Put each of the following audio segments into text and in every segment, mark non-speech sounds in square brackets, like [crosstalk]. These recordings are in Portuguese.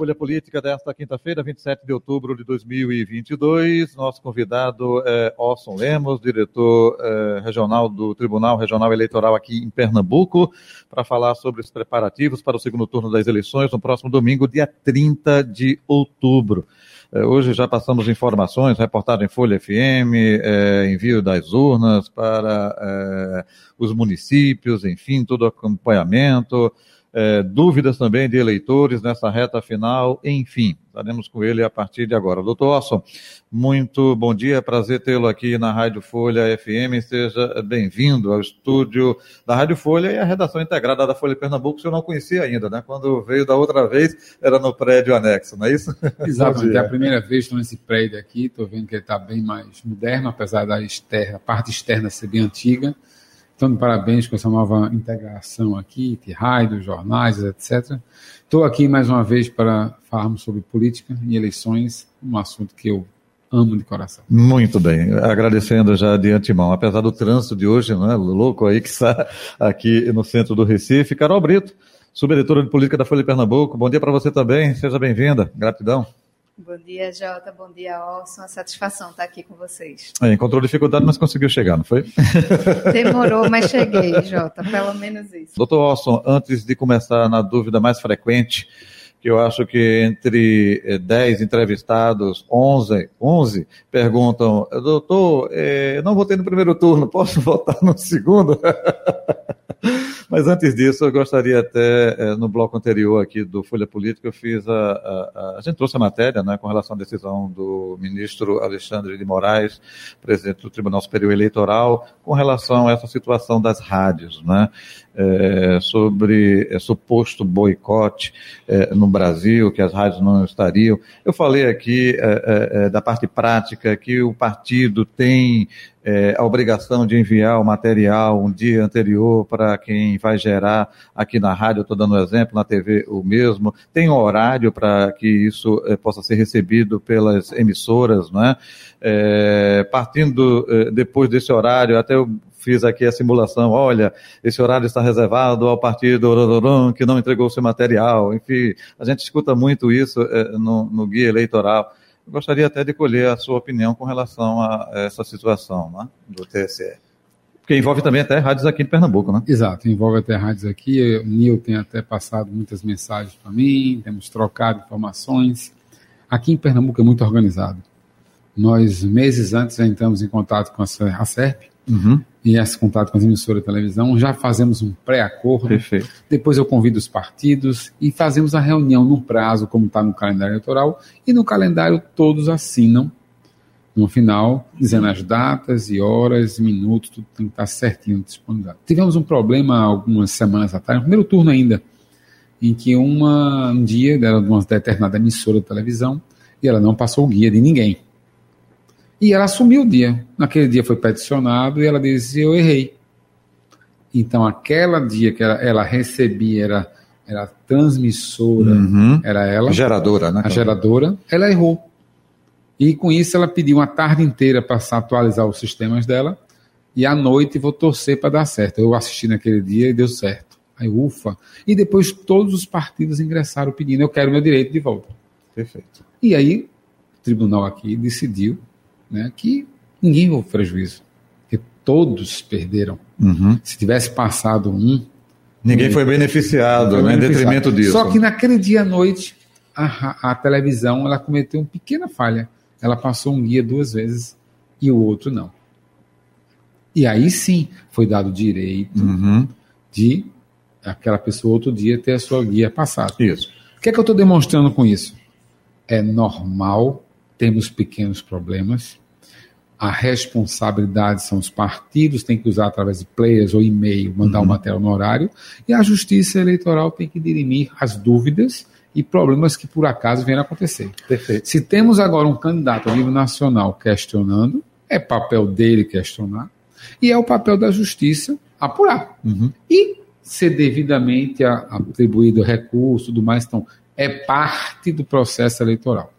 Folha Política desta quinta-feira, 27 de outubro de 2022. Nosso convidado é Orson Lemos, diretor é, regional do Tribunal Regional Eleitoral aqui em Pernambuco, para falar sobre os preparativos para o segundo turno das eleições no próximo domingo, dia 30 de outubro. É, hoje já passamos informações, reportagem Folha FM, é, envio das urnas para os municípios, enfim, todo o acompanhamento é, dúvidas também de eleitores nessa reta final, enfim, estaremos com ele a partir de agora. Doutor Orson, muito bom dia, prazer tê-lo aqui na Rádio Folha FM, seja bem-vindo ao estúdio da Rádio Folha e à redação integrada da Folha Pernambuco, que eu não conhecia ainda, né? Quando veio da outra vez, era no prédio anexo, não é isso? [laughs] Exatamente, é a primeira vez estou nesse prédio aqui, estou vendo que ele está bem mais moderno, apesar da externa, a parte externa ser bem antiga, então, parabéns com essa nova integração aqui, de rádio, jornais, etc. Estou aqui mais uma vez para falarmos sobre política e eleições, um assunto que eu amo de coração. Muito bem, agradecendo já de antemão, apesar do trânsito de hoje, não é louco aí que [laughs] está aqui no centro do Recife. Carol Brito, subeditora de política da Folha de Pernambuco, bom dia para você também, seja bem-vinda, gratidão. Bom dia, Jota. Bom dia, Orson. Uma satisfação estar aqui com vocês. É, encontrou dificuldade, mas conseguiu chegar, não foi? [laughs] Demorou, mas cheguei, [laughs] Jota. Pelo menos isso. Doutor Orson, antes de começar na dúvida mais frequente, que eu acho que entre 10 entrevistados, 11, 11 perguntam, doutor, eh, eu não votei no primeiro turno, posso [laughs] votar no segundo? Mas antes disso, eu gostaria até, é, no bloco anterior aqui do Folha Política, eu fiz a, a, a, a gente trouxe a matéria, né, com relação à decisão do ministro Alexandre de Moraes, presidente do Tribunal Superior Eleitoral, com relação a essa situação das rádios, né, é, sobre é, suposto boicote é, no Brasil, que as rádios não estariam. Eu falei aqui é, é, da parte prática que o partido tem é, a obrigação de enviar o material um dia anterior para quem vai gerar aqui na rádio, estou dando um exemplo, na TV o mesmo, tem horário para que isso é, possa ser recebido pelas emissoras, não é? é partindo é, depois desse horário, até eu fiz aqui a simulação, olha, esse horário está reservado ao partido que não entregou seu material, enfim, a gente escuta muito isso é, no, no guia eleitoral gostaria até de colher a sua opinião com relação a essa situação né, do TSE. Porque envolve também até rádios aqui de Pernambuco, né? Exato, envolve até rádios aqui. O Nil tem até passado muitas mensagens para mim, temos trocado informações. Aqui em Pernambuco é muito organizado. Nós, meses antes, já entramos em contato com a SERP, uhum. E esse contato com as emissoras de televisão, já fazemos um pré-acordo. Perfeito. Depois eu convido os partidos e fazemos a reunião no prazo, como está no calendário eleitoral, e no calendário todos assinam no final, dizendo as datas e horas, minutos, tudo tem que estar certinho disponibilizado. Tivemos um problema algumas semanas atrás, no primeiro turno ainda, em que uma, um dia, era de uma determinada emissora de televisão, e ela não passou o guia de ninguém. E ela assumiu o dia. Naquele dia foi peticionado e ela disse: Eu errei. Então, aquela dia que ela, ela recebia, era, era transmissora, uhum. era ela. Geradora, né? A geradora, ela errou. E com isso, ela pediu uma tarde inteira para atualizar os sistemas dela. E à noite vou torcer para dar certo. Eu assisti naquele dia e deu certo. Aí, ufa. E depois todos os partidos ingressaram pedindo: Eu quero meu direito de volta. Perfeito. E aí, o tribunal aqui decidiu né, que ninguém houve prejuízo, que todos perderam. Uhum. Se tivesse passado um. Ninguém foi beneficiado, foi né, em detrimento disso. Só que naquele dia à noite, a, a televisão ela cometeu uma pequena falha. Ela passou um guia duas vezes e o outro não. E aí sim foi dado direito uhum. de aquela pessoa outro dia ter a sua guia passada. Isso. O que é que eu estou demonstrando com isso? É normal temos pequenos problemas. A responsabilidade são os partidos, tem que usar através de players ou e-mail, mandar o uhum. um material no horário, e a justiça eleitoral tem que dirimir as dúvidas e problemas que por acaso venham a acontecer. Perfeito. Se temos agora um candidato a nível nacional questionando, é papel dele questionar, e é o papel da justiça apurar. Uhum. E ser devidamente atribuído recurso, tudo mais, então, é parte do processo eleitoral.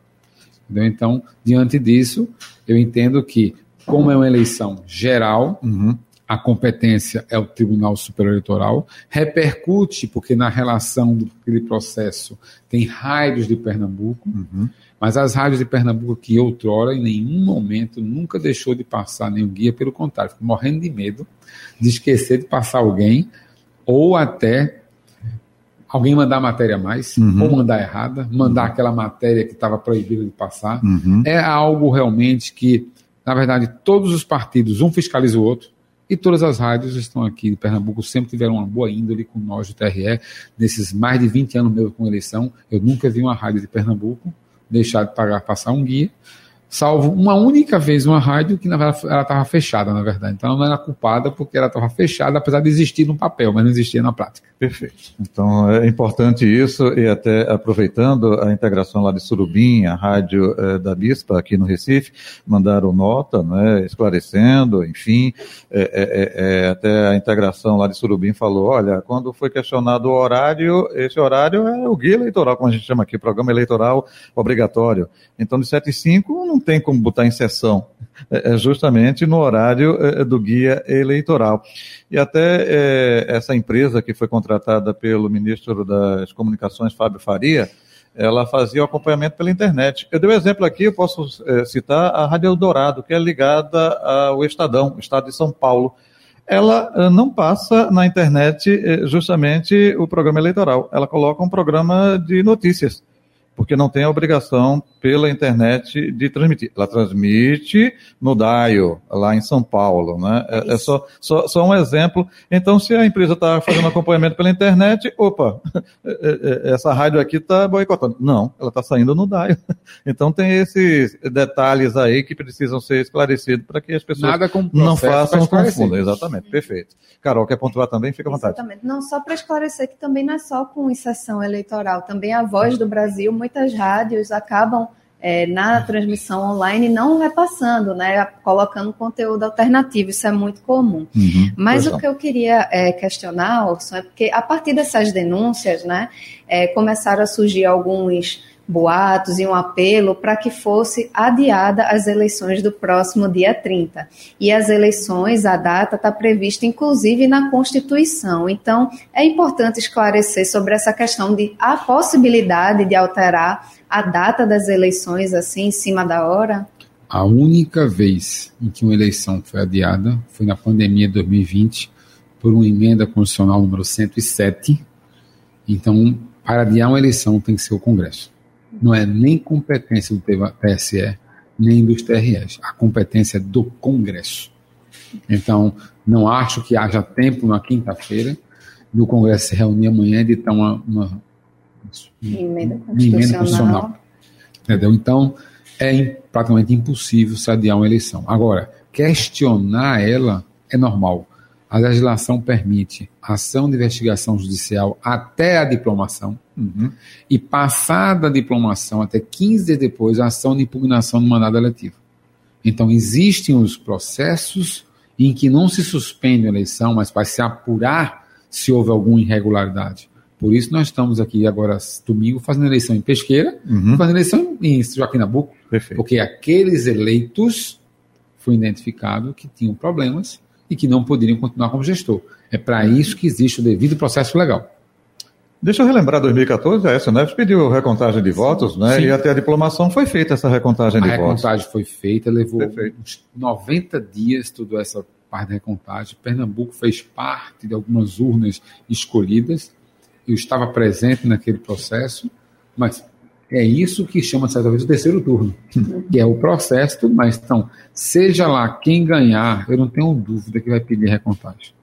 Entendeu? Então, diante disso, eu entendo que, como é uma eleição geral, Uhum. a competência é o Tribunal Superior Eleitoral, repercute, porque na relação do aquele processo tem rádios de Pernambuco, Uhum. mas as rádios de Pernambuco que outrora, em nenhum momento, nunca deixou de passar nenhum guia, pelo contrário, ficou morrendo de medo de esquecer de passar alguém, ou até alguém mandar a matéria a mais, Uhum. ou mandar errada, mandar aquela matéria que estava proibida de passar. Uhum. É algo realmente que, na verdade, todos os partidos, um fiscaliza o outro, e todas as rádios estão aqui em Pernambuco, sempre tiveram uma boa índole com nós do TRE. Nesses mais de 20 anos meus com eleição, eu nunca vi uma rádio de Pernambuco deixar de pagar, passar um guia, salvo uma única vez uma rádio que ela estava fechada, na verdade. Então ela não era culpada porque ela estava fechada, apesar de existir no papel, mas não existia na prática. Perfeito. Então é importante isso e até aproveitando a integração lá de Surubim, a rádio eh, da Bispa aqui no Recife, mandaram nota, né, esclarecendo, enfim, eh, eh, eh, até a integração lá de Surubim falou, olha, quando foi questionado o horário, esse horário é o guia eleitoral, como a gente chama aqui, programa eleitoral obrigatório. Então de 7 e 5 não tem como botar em sessão, é é justamente no horário eh, do guia eleitoral. E até eh, essa empresa que foi contratada pelo ministro das Comunicações, Fábio Faria, ela fazia o acompanhamento pela internet. Eu dei um exemplo aqui, eu posso eh, citar a Rádio Eldorado, que é ligada ao Estadão, Estado de São Paulo. Ela não passa na internet justamente o programa eleitoral, ela coloca um programa de notícias porque não tem a obrigação pela internet de transmitir. Ela transmite no DAIO, lá em São Paulo, né? É, é só, só, só um exemplo. Então, se a empresa está fazendo acompanhamento pela internet, opa, [laughs] é, é, essa rádio aqui está boicotando. Não, ela está saindo no DAIO. [laughs] Então, tem esses detalhes aí que precisam ser esclarecidos para que as pessoas não façam confusão. Exatamente, perfeito. Carol, quer pontuar também? Fica à vontade. Exatamente. Não só para esclarecer que também não é só com inserção eleitoral, também a voz do Brasil, muitas rádios acabam é, na transmissão online não repassando, né, colocando conteúdo alternativo, isso é muito comum. Uhum, Mas o que eu queria é, questionar, Orson, é porque a partir dessas denúncias, né, é, começaram a surgir alguns boatos e um apelo para que fosse adiada as eleições do próximo dia 30. E as eleições, a data está prevista inclusive na Constituição. Então, é importante esclarecer sobre essa questão de a possibilidade de alterar a data das eleições assim em cima da hora. A única vez em que uma eleição foi adiada foi na pandemia de 2020, por uma emenda constitucional número 107. Então, para adiar uma eleição tem que ser o Congresso. Não é nem competência do TSE, nem dos TREs. A competência é do Congresso. Então, não acho que haja tempo na quinta-feira do Congresso se reunir amanhã e editar uma, uma Emenda uma emenda constitucional. Entendeu? Então, é praticamente impossível se adiar uma eleição. Agora, questionar ela é normal. A legislação permite ação de investigação judicial até a diplomação Uhum. e passada a diplomação, até 15 dias depois, a ação de impugnação do mandado eletivo. Então, existem os processos em que não se suspende a eleição, mas vai se apurar se houve alguma irregularidade. Por isso, nós estamos aqui agora, domingo, fazendo eleição em Pesqueira, Uhum. fazendo eleição em Joaquim Nabuco, Perfeito. porque aqueles eleitos foi identificado que tinham problemas e que não poderiam continuar como gestor. É para isso que existe o devido processo legal. Deixa eu relembrar 2014, a SNF pediu recontagem de votos, né? Sim. E até a diplomação foi feita essa recontagem A de votos. recontagem foi feita, levou Perfeito. uns 90 dias toda essa parte da recontagem. Pernambuco fez parte de algumas urnas escolhidas. Eu estava presente naquele processo, mas é isso que chama certa vez o terceiro turno, [laughs] que é o processo e tudo mais. Então, seja lá quem ganhar, eu não tenho dúvida que vai pedir recontagem.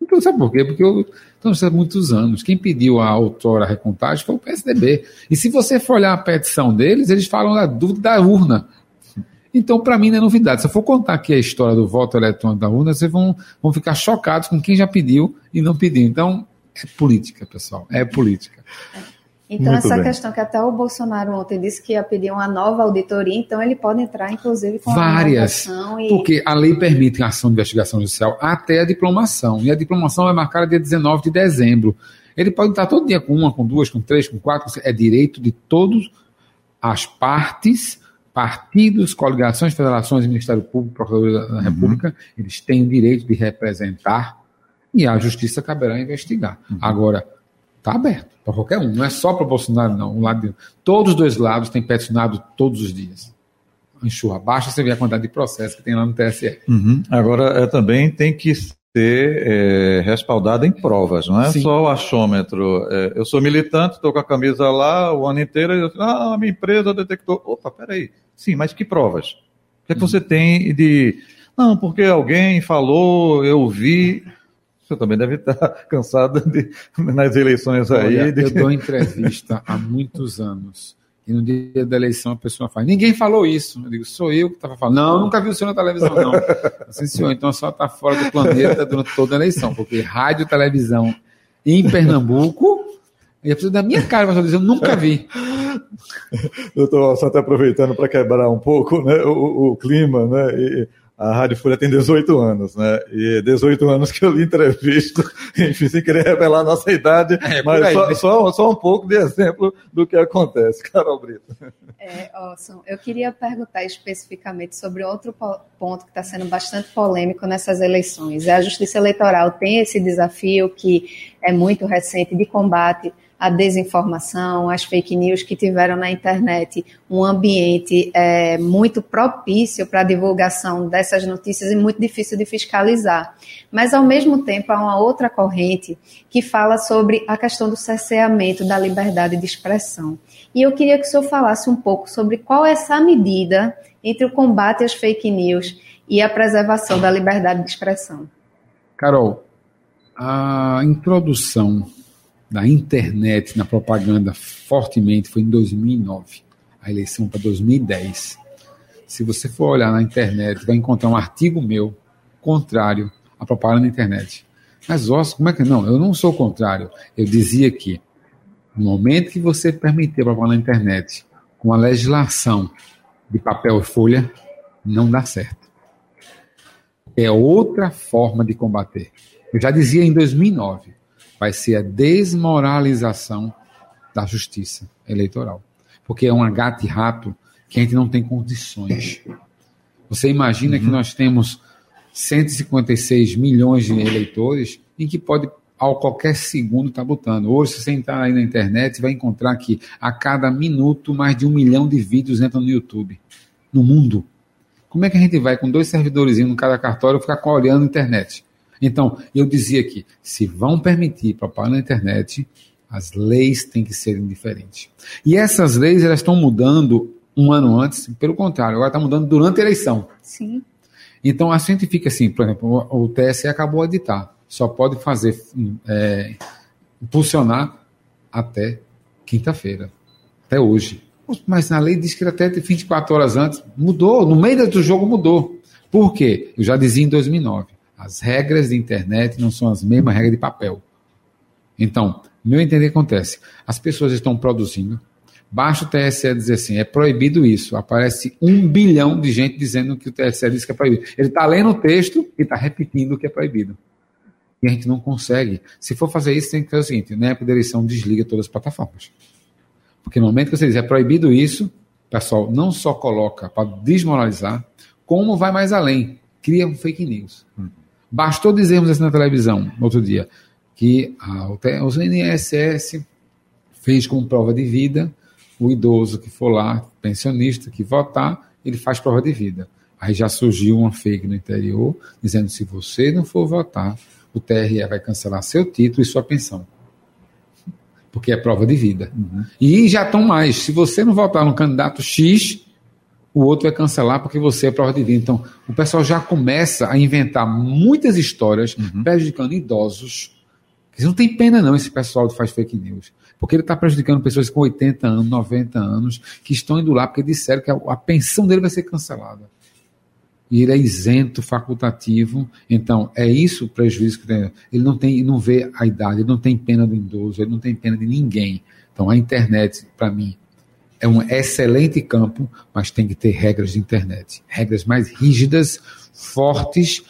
Então, sabe por quê? Porque eu estamos há muitos anos. Quem pediu a outrora recontagem foi o PSDB. E se você for olhar a petição deles, eles falam da dúvida da urna. Então, para mim, não é novidade. Se eu for contar aqui a história do voto eletrônico da urna, vocês vão, vão ficar chocados com quem já pediu e não pediu. Então, é política, pessoal. É política. Então, Muito essa bem. questão que até o Bolsonaro ontem disse que ia pedir uma nova auditoria, então ele pode entrar, inclusive, com Várias. E... Porque a lei permite a ação de investigação judicial até a diplomação. E a diplomação é marcada dia 19 de dezembro. Ele pode estar todo dia com uma, com duas, com três, com quatro. É direito de todas as partes, partidos, coligações, federações, Ministério Público, Procuradoria da uhum. República, eles têm o direito de representar e a justiça caberá investigar. Uhum. Agora, Está aberto para qualquer um. Não é só para o Bolsonaro, não. Um lado de... Todos os dois lados têm peticionado todos os dias. Enxurra. Baixa você ver a quantidade de processos que tem lá no TSE. Uhum. Agora, é, também tem que ser é, respaldado em provas, não é Sim. só o achômetro. É, eu sou militante, estou com a camisa lá o ano inteiro e eu ah, a minha empresa detectou. Opa, peraí. Sim, mas que provas? O que, é que uhum. você tem de. Não, porque alguém falou, eu vi. Você também deve estar [laughs] cansado de, nas eleições aí. Olha, de... Eu dou entrevista há muitos anos. E no dia da eleição a pessoa fala, ninguém falou isso. Eu digo, sou eu que estava falando. Não, nunca vi o senhor na televisão, não. Assim, senhor, então só está fora do planeta durante toda a eleição, porque rádio, televisão em Pernambuco, e a pessoa da minha cara, eu dizer, eu nunca vi. Doutor, só está aproveitando para quebrar um pouco né, o, o clima, né? E a Rádio Folha tem 18 anos, né? E 18 anos que eu lhe entrevisto, [laughs] enfim, sem querer revelar a nossa idade, é, mas aí, só, né? só, só, um pouco de exemplo do que acontece. [laughs] Carol Brito. É, Orson, eu queria perguntar especificamente sobre outro ponto que está sendo bastante polêmico nessas eleições. A Justiça Eleitoral tem esse desafio que é muito recente de combate a desinformação, as fake news que tiveram na internet um ambiente é, muito propício para a divulgação dessas notícias e muito difícil de fiscalizar. Mas, ao mesmo tempo, há uma outra corrente que fala sobre a questão do cerceamento da liberdade de expressão. E eu queria que o senhor falasse um pouco sobre qual é essa medida entre o combate às fake news e a preservação da liberdade de expressão. Carol, a introdução da internet na propaganda fortemente foi em 2009, a eleição para 2010. Se você for olhar na internet, vai encontrar um artigo meu contrário à propaganda na internet. Mas, nossa, como é que não? Eu não sou contrário. Eu dizia que no momento que você permitir a propaganda na internet com a legislação de papel e folha, não dá certo. É outra forma de combater. Eu já dizia em 2009 vai ser a desmoralização da justiça eleitoral. Porque é um gato e rato que a gente não tem condições. Você imagina uhum. que nós temos 156 milhões de eleitores em que pode ao qualquer segundo estar tá botando. Hoje, se você entrar aí na internet, vai encontrar que a cada minuto mais de um milhão de vídeos entram no YouTube, no mundo. Como é que a gente vai com dois servidores em cada cartório ficar olhando a internet? Então, eu dizia que se vão permitir propaganda na internet, as leis têm que serem diferentes. E essas leis elas estão mudando um ano antes, pelo contrário, agora está mudando durante a eleição. Sim. Então a gente fica assim, por exemplo, o TSE acabou de editar, só pode fazer é, impulsionar até quinta-feira, até hoje. Mas na lei diz que até 24 horas antes mudou, no meio do jogo mudou. Por quê? Eu já dizia em 2009. As regras de internet não são as mesmas regras de papel. Então, meu entender acontece. As pessoas estão produzindo. Basta o TSE dizer assim, é proibido isso. Aparece um bilhão de gente dizendo que o TSE diz que é proibido. Ele está lendo o texto e está repetindo que é proibido. E a gente não consegue. Se for fazer isso, tem que fazer o seguinte: na época da eleição, desliga todas as plataformas. Porque no momento que você diz é proibido isso, o pessoal não só coloca para desmoralizar, como vai mais além, cria um fake news. Hum. Bastou dizermos assim na televisão, outro dia, que a, o INSS fez como prova de vida o idoso que for lá, pensionista, que votar, ele faz prova de vida. Aí já surgiu uma fake no interior, dizendo se você não for votar, o TRE vai cancelar seu título e sua pensão. Porque é prova de vida. Uhum. E já estão mais. Se você não votar no candidato X, o outro vai cancelar porque você é prova de vida. Então, o pessoal já começa a inventar muitas histórias uhum. prejudicando idosos. Não tem pena não esse pessoal que faz fake news. Porque ele está prejudicando pessoas com 80 anos, 90 anos, que estão indo lá porque disseram que a, a pensão dele vai ser cancelada. E ele é isento, facultativo. Então, é isso o prejuízo que tem. Ele não tem, não vê a idade, ele não tem pena do idoso, ele não tem pena de ninguém. Então, a internet, para mim, é um excelente campo, mas tem que ter regras de internet. Regras mais rígidas, fortes,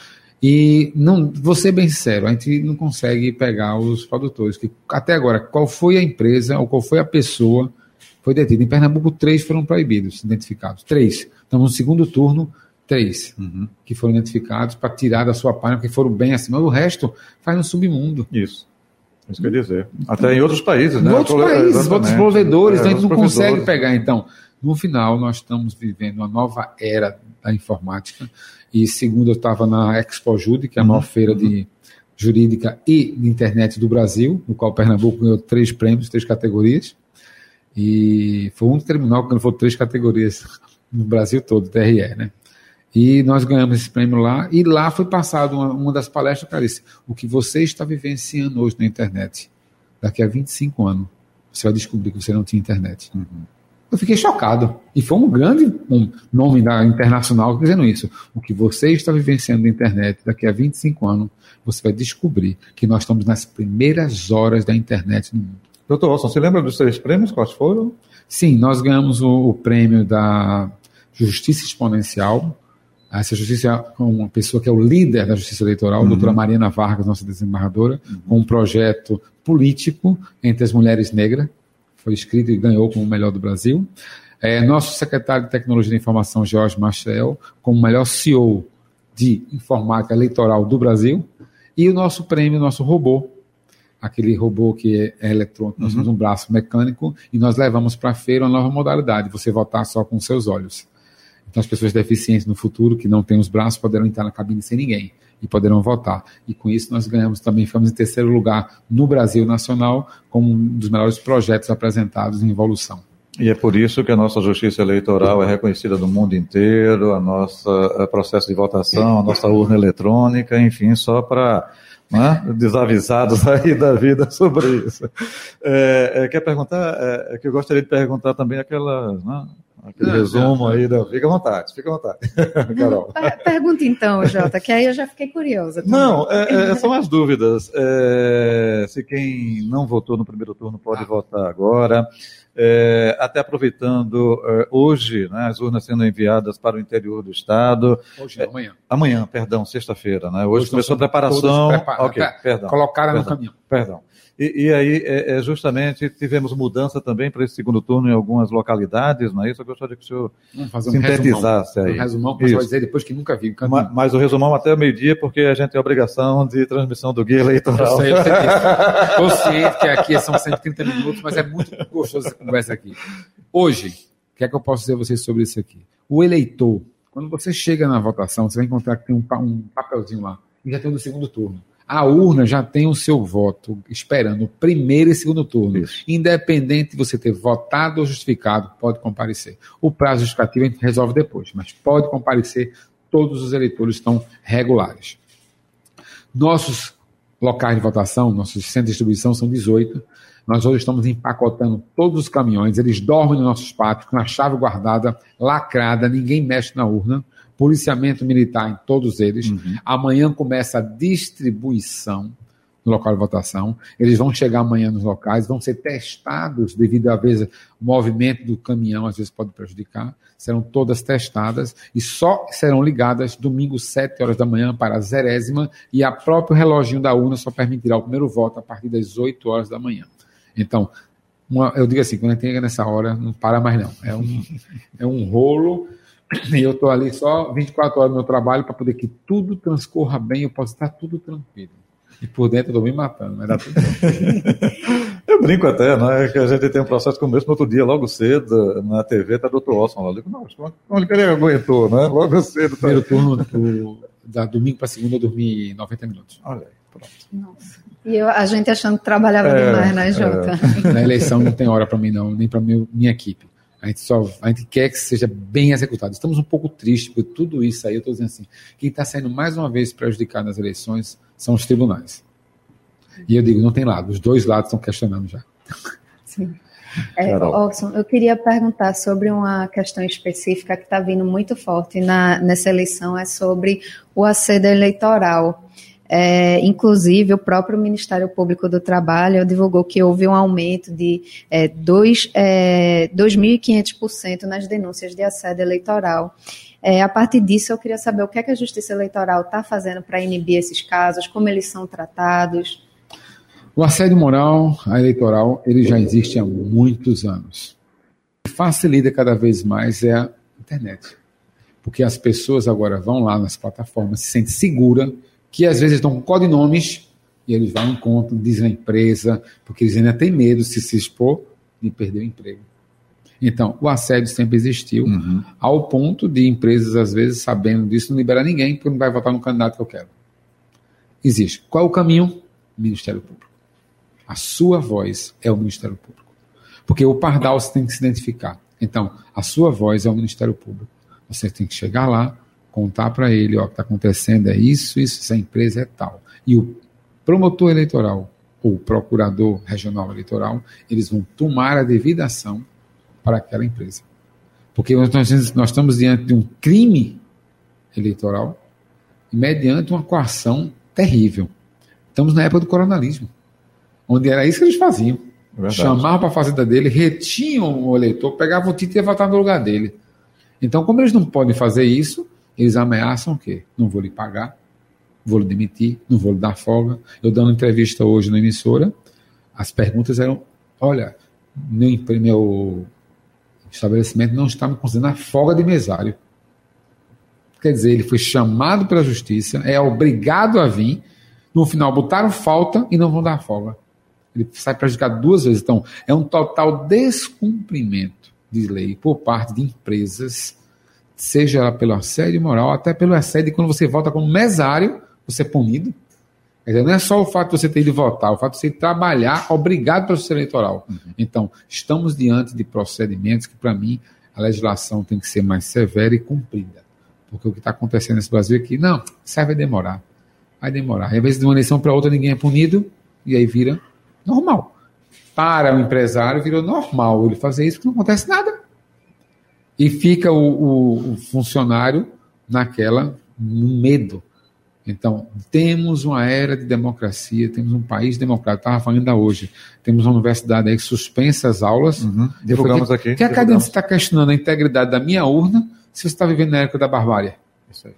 e não, vou ser bem sincero, a gente não consegue pegar os produtores. Que, até agora, qual foi a empresa ou qual foi a pessoa foi detida? Em Pernambuco, três foram proibidos, identificados. Três. Estamos no segundo turno, três uhum. que foram identificados para tirar da sua página, porque foram bem acima. O resto faz no submundo. Isso. Isso quer dizer. Até em outros países, né? Em outros países, outros provedores, é, a gente não consegue pegar. Então, no final, nós estamos vivendo uma nova era da informática e segundo eu estava na Expo Jude, que é a maior uhum. feira de jurídica e de internet do Brasil, no qual Pernambuco ganhou três prêmios, três categorias. E foi um terminal que ganhou três categorias no Brasil todo, TRE, né? E nós ganhamos esse prêmio lá, e lá foi passado uma, uma das palestras, disse, o que você está vivenciando hoje na internet, daqui a 25 anos, você vai descobrir que você não tinha internet. Uhum. Eu fiquei chocado. E foi um grande um nome da internacional dizendo isso. O que você está vivenciando na internet daqui a 25 anos, você vai descobrir que nós estamos nas primeiras horas da internet no mundo. Doutor Wilson, você lembra dos três prêmios? Quais foram? Sim, nós ganhamos o, o prêmio da Justiça Exponencial. Essa justiça é uma pessoa que é o líder da justiça eleitoral, uhum. a doutora Mariana Vargas, nossa desembargadora, uhum. com um projeto político entre as mulheres negras foi escrito e ganhou como o melhor do Brasil. É, nosso secretário de Tecnologia da Informação, Jorge Machel, como o melhor CEO de informática eleitoral do Brasil. E o nosso prêmio, nosso robô, aquele robô que é eletrônico, nós uhum. temos um braço mecânico e nós levamos para a feira uma nova modalidade, você votar só com seus olhos. Então as pessoas deficientes no futuro, que não têm os braços, poderão entrar na cabine sem ninguém e poderão votar. E com isso nós ganhamos também, ficamos em terceiro lugar no Brasil Nacional, como um dos melhores projetos apresentados em evolução. E é por isso que a nossa justiça eleitoral é reconhecida no mundo inteiro, a nossa a processo de votação, a nossa urna eletrônica, enfim, só para né, desavisados [laughs] aí da vida sobre isso. É, é, quer perguntar? É, que eu gostaria de perguntar também aquela, né, aquele não, resumo aí. Da... Fica à vontade, fica à vontade, [laughs] Carol. Pergunta então, Jota, que aí eu já fiquei curiosa. Também. Não, é, é, são as dúvidas. É, se quem não votou no primeiro turno pode ah. votar agora. É, até aproveitando é, hoje, né, as urnas sendo enviadas para o interior do estado. Hoje, é, amanhã. Amanhã, perdão, sexta-feira, né? Hoje, hoje começou a preparação. Prepara... Okay, perdão. Colocaram perdão, no caminho. Perdão. E, e aí, é, é, justamente, tivemos mudança também para esse segundo turno em algumas localidades, não é isso? Eu gostaria que o senhor um sintetizasse resumão. aí. Um resumão, dizer depois que nunca viu. Mas, mas, o resumão até meio-dia, porque a gente tem obrigação de transmissão do guia eleitoral. Eu sei, eu sei [laughs] que aqui são 130 minutos, mas é muito gostoso conversa aqui. Hoje, o que é que eu posso dizer a vocês sobre isso aqui? O eleitor, quando você chega na votação, você vai encontrar que tem um, um papelzinho lá, e já tem o do segundo turno a urna já tem o seu voto esperando o primeiro e segundo turno. Isso. Independente de você ter votado ou justificado, pode comparecer. O prazo justificativo a gente resolve depois, mas pode comparecer, todos os eleitores estão regulares. Nossos locais de votação, nossos centros de distribuição são 18. Nós hoje estamos empacotando todos os caminhões, eles dormem nos nossos pátios com a chave guardada, lacrada, ninguém mexe na urna policiamento militar em todos eles. Uhum. Amanhã começa a distribuição no local de votação. Eles vão chegar amanhã nos locais, vão ser testados devido a vezes o movimento do caminhão às vezes pode prejudicar. Serão todas testadas e só serão ligadas domingo 7 horas da manhã para a zerésima e a próprio reloginho da urna só permitirá o primeiro voto a partir das 8 horas da manhã. Então, uma, eu digo assim, quando a gente chega nessa hora, não para mais não. É um, [laughs] é um rolo e eu estou ali só 24 horas no meu trabalho para poder que tudo transcorra bem, eu posso estar tudo tranquilo. E por dentro eu estou me matando, mas dá tudo [laughs] Eu brinco até, né? Que a gente tem um processo como esse no outro dia, logo cedo, na TV, tá Dr. Olson lá. Eu digo, não, como ele aguentou, né? Logo cedo. Tá... Primeiro turno do, da domingo para segunda eu dormi 90 minutos. Olha aí, pronto. Nossa. E eu, a gente achando que trabalhava é, demais, né, Jota? É. [laughs] Na eleição não tem hora para mim, não, nem para minha equipe. A gente, só, a gente quer que seja bem executado. Estamos um pouco tristes por tudo isso aí. Eu estou dizendo assim: quem está sendo mais uma vez prejudicado nas eleições são os tribunais. E eu digo: não tem lado, os dois lados estão questionando já. Sim. [laughs] É, eu queria perguntar sobre uma questão específica que está vindo muito forte na, nessa eleição, é sobre o acedo eleitoral. É, inclusive, o próprio Ministério Público do Trabalho divulgou que houve um aumento de é, 2.500% é, nas denúncias de assédio eleitoral. É, a partir disso, eu queria saber o que, é que a Justiça Eleitoral está fazendo para inibir esses casos, como eles são tratados. O assédio moral eleitoral ele já existe há muitos anos. O que facilita cada vez mais é a internet. Porque as pessoas agora vão lá nas plataformas, se sentem seguras, que às vezes estão com codinomes, e eles vão em conta, dizem a empresa, porque eles ainda têm medo de se expor e perder o emprego. Então, o assédio sempre existiu, uhum. ao ponto de empresas, às vezes, sabendo disso, não liberar ninguém, porque não vai votar no candidato que eu quero. Existe. Qual é o caminho? Ministério Público. A sua voz é o Ministério Público. Porque o pardal você tem que se identificar. Então, a sua voz é o Ministério Público. Você tem que chegar lá, contar para ele, ó, o que está acontecendo é isso, isso, essa empresa é tal. E o promotor eleitoral ou procurador regional eleitoral, eles vão tomar a devida ação para aquela empresa. Porque nós, nós estamos diante de um crime eleitoral e mediante uma coação terrível. Estamos na época do coronelismo, onde era isso que eles faziam. É Chamavam para a fazenda dele, retinham o eleitor, pegavam o título e ia votar no lugar dele. Então, como eles não podem fazer isso, eles ameaçam o quê? Não vou lhe pagar, vou lhe demitir, não vou lhe dar folga. Eu dando entrevista hoje na emissora, as perguntas eram: olha, meu, meu estabelecimento não está me considerando a folga de mesário. Quer dizer, ele foi chamado pela justiça, é obrigado a vir, no final botaram falta e não vão dar folga. Ele sai prejudicado duas vezes. Então, é um total descumprimento de lei por parte de empresas, seja pelo assédio moral, até pelo assédio quando você vota como mesário, você é punido. Dizer, não é só o fato de você ter ido votar, o fato de você trabalhar obrigado pelo sistema eleitoral. Uhum. Então, estamos diante de procedimentos que, para mim, a legislação tem que ser mais severa e cumprida. Porque o que está acontecendo nesse Brasil é que, não, isso vai demorar. Vai demorar. E, às vezes, de uma eleição para outra, ninguém é punido, e aí vira normal. Para o empresário, virou normal ele fazer isso, porque não acontece nada. E fica o, o, o funcionário naquela, no medo então, temos uma era de democracia, temos um país democrático. Estava falando ainda hoje. Temos uma universidade aí que suspensa as aulas. Uhum. Divulgamos porque, aqui. Que a cadência está questionando a integridade da minha urna se você está vivendo na época da barbárie. Isso aí.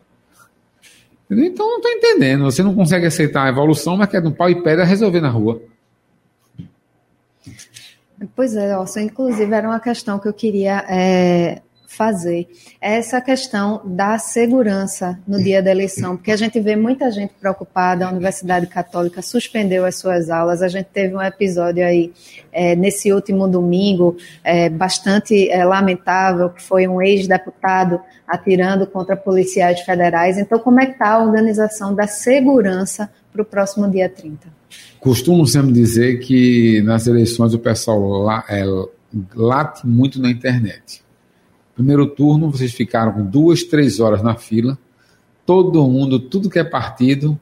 Então, não estou entendendo. Você não consegue aceitar a evolução, mas quer um pau e pedra resolver na rua. Pois é, Orson. Inclusive, era uma questão que eu queria é, fazer essa questão da segurança no dia da eleição, porque a gente vê muita gente preocupada, a Universidade Católica suspendeu as suas aulas, a gente teve um episódio aí é, nesse último domingo é, bastante é, lamentável, que foi um ex-deputado atirando contra policiais federais. Então, como é que está a organização da segurança para o próximo dia 30? Costumo sempre dizer que nas eleições o pessoal é, late muito na internet Primeiro turno, vocês ficaram duas, três horas na fila, todo mundo, tudo que é partido,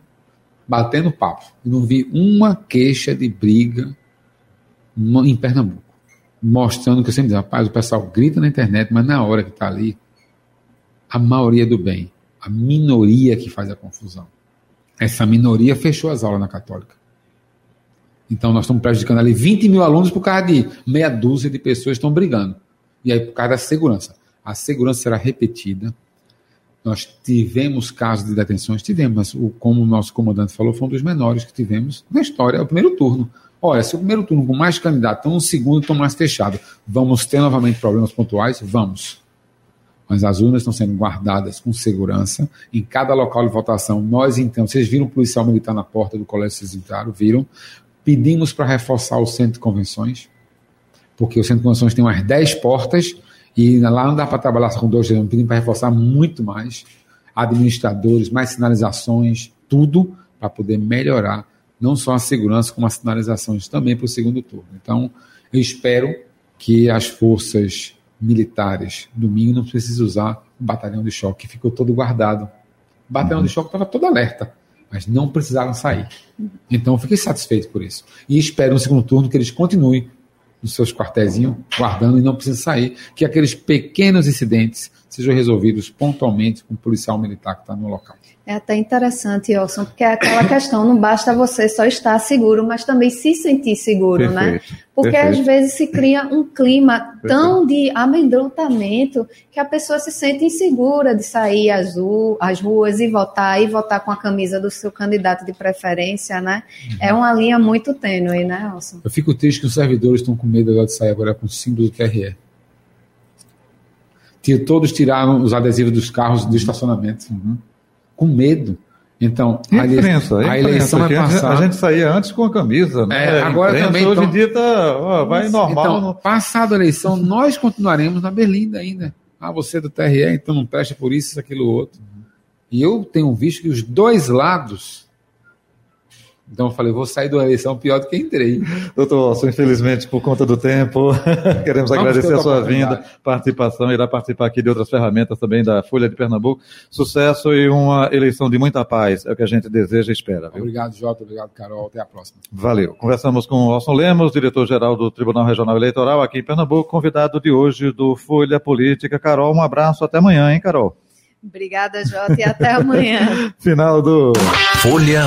batendo papo. Não vi uma queixa de briga em Pernambuco. Mostrando que eu sempre digo, rapaz, o pessoal grita na internet, mas na hora que está ali, a maioria do bem, a minoria que faz a confusão. Essa minoria fechou as aulas na Católica. Então nós estamos prejudicando ali 20 mil alunos por causa de meia dúzia de pessoas que estão brigando. E aí por causa da segurança a segurança será repetida. Nós tivemos casos de detenções, tivemos, mas o, como o nosso comandante falou, foi um dos menores que tivemos na história, é o primeiro turno. Olha, se o primeiro turno com mais candidatos, então o segundo estão mais fechado. Vamos ter novamente problemas pontuais? Vamos. Mas as urnas estão sendo guardadas com segurança. Em cada local de votação, nós então, vocês viram o policial militar na porta do colégio civilitário, viram? Pedimos para reforçar o centro de convenções, porque o centro de convenções tem umas 10 portas e lá não dá para trabalhar com dois dedos, pedindo para reforçar muito mais administradores, mais sinalizações, tudo para poder melhorar não só a segurança, como as sinalizações também para o segundo turno. Então, eu espero que as forças militares domingo não precisem usar o batalhão de choque, que ficou todo guardado. O batalhão uhum. de choque estava todo alerta, mas não precisaram sair. Então, eu fiquei satisfeito por isso. E espero no segundo turno que eles continuem nos seus quartéis guardando e não precisa sair, que aqueles pequenos incidentes sejam resolvidos pontualmente com o policial militar que está no local. É até interessante, Orson, porque é aquela questão, não basta você só estar seguro, mas também se sentir seguro, né? Perfeito, né? Porque perfeito. às vezes se cria um clima [laughs] tão de amedrontamento que a pessoa se sente insegura de sair às, ru- às ruas e votar, e votar com a camisa do seu candidato de preferência, né? É uma linha muito tênue, né, Orson? Eu fico triste que os servidores estão com medo agora de sair agora com o símbolo do TRE. Todos tiraram os adesivos dos carros do estacionamento. Com medo. Então, E a, imprensa, a eleição vai passar. A gente saía antes com a camisa, né? É, agora imprensa também, Hoje em então- dia tá, ó, vai normal. Então, não- passada a eleição, nós continuaremos na Berlinda ainda. Ah, você é do TRE, então não presta por isso, isso, aquilo, outro. E eu tenho visto que os dois lados. Então eu falei, vou sair da eleição pior do que entrei. Doutor Orson, infelizmente, por conta do tempo, [laughs] queremos Vamos agradecer a sua vinda, participação, irá participar aqui de outras ferramentas também da Folha de Pernambuco. Sucesso e uma eleição de muita paz, é o que a gente deseja e espera. Viu? Obrigado, Jota. Obrigado, Carol. Até a próxima. Valeu. Conversamos com o Orson Lemos, diretor-geral do Tribunal Regional Eleitoral aqui em Pernambuco, convidado de hoje do Folha Política. Carol, um abraço, até amanhã, hein, Carol? Obrigada, Jota, e até amanhã. [laughs] Final do Folha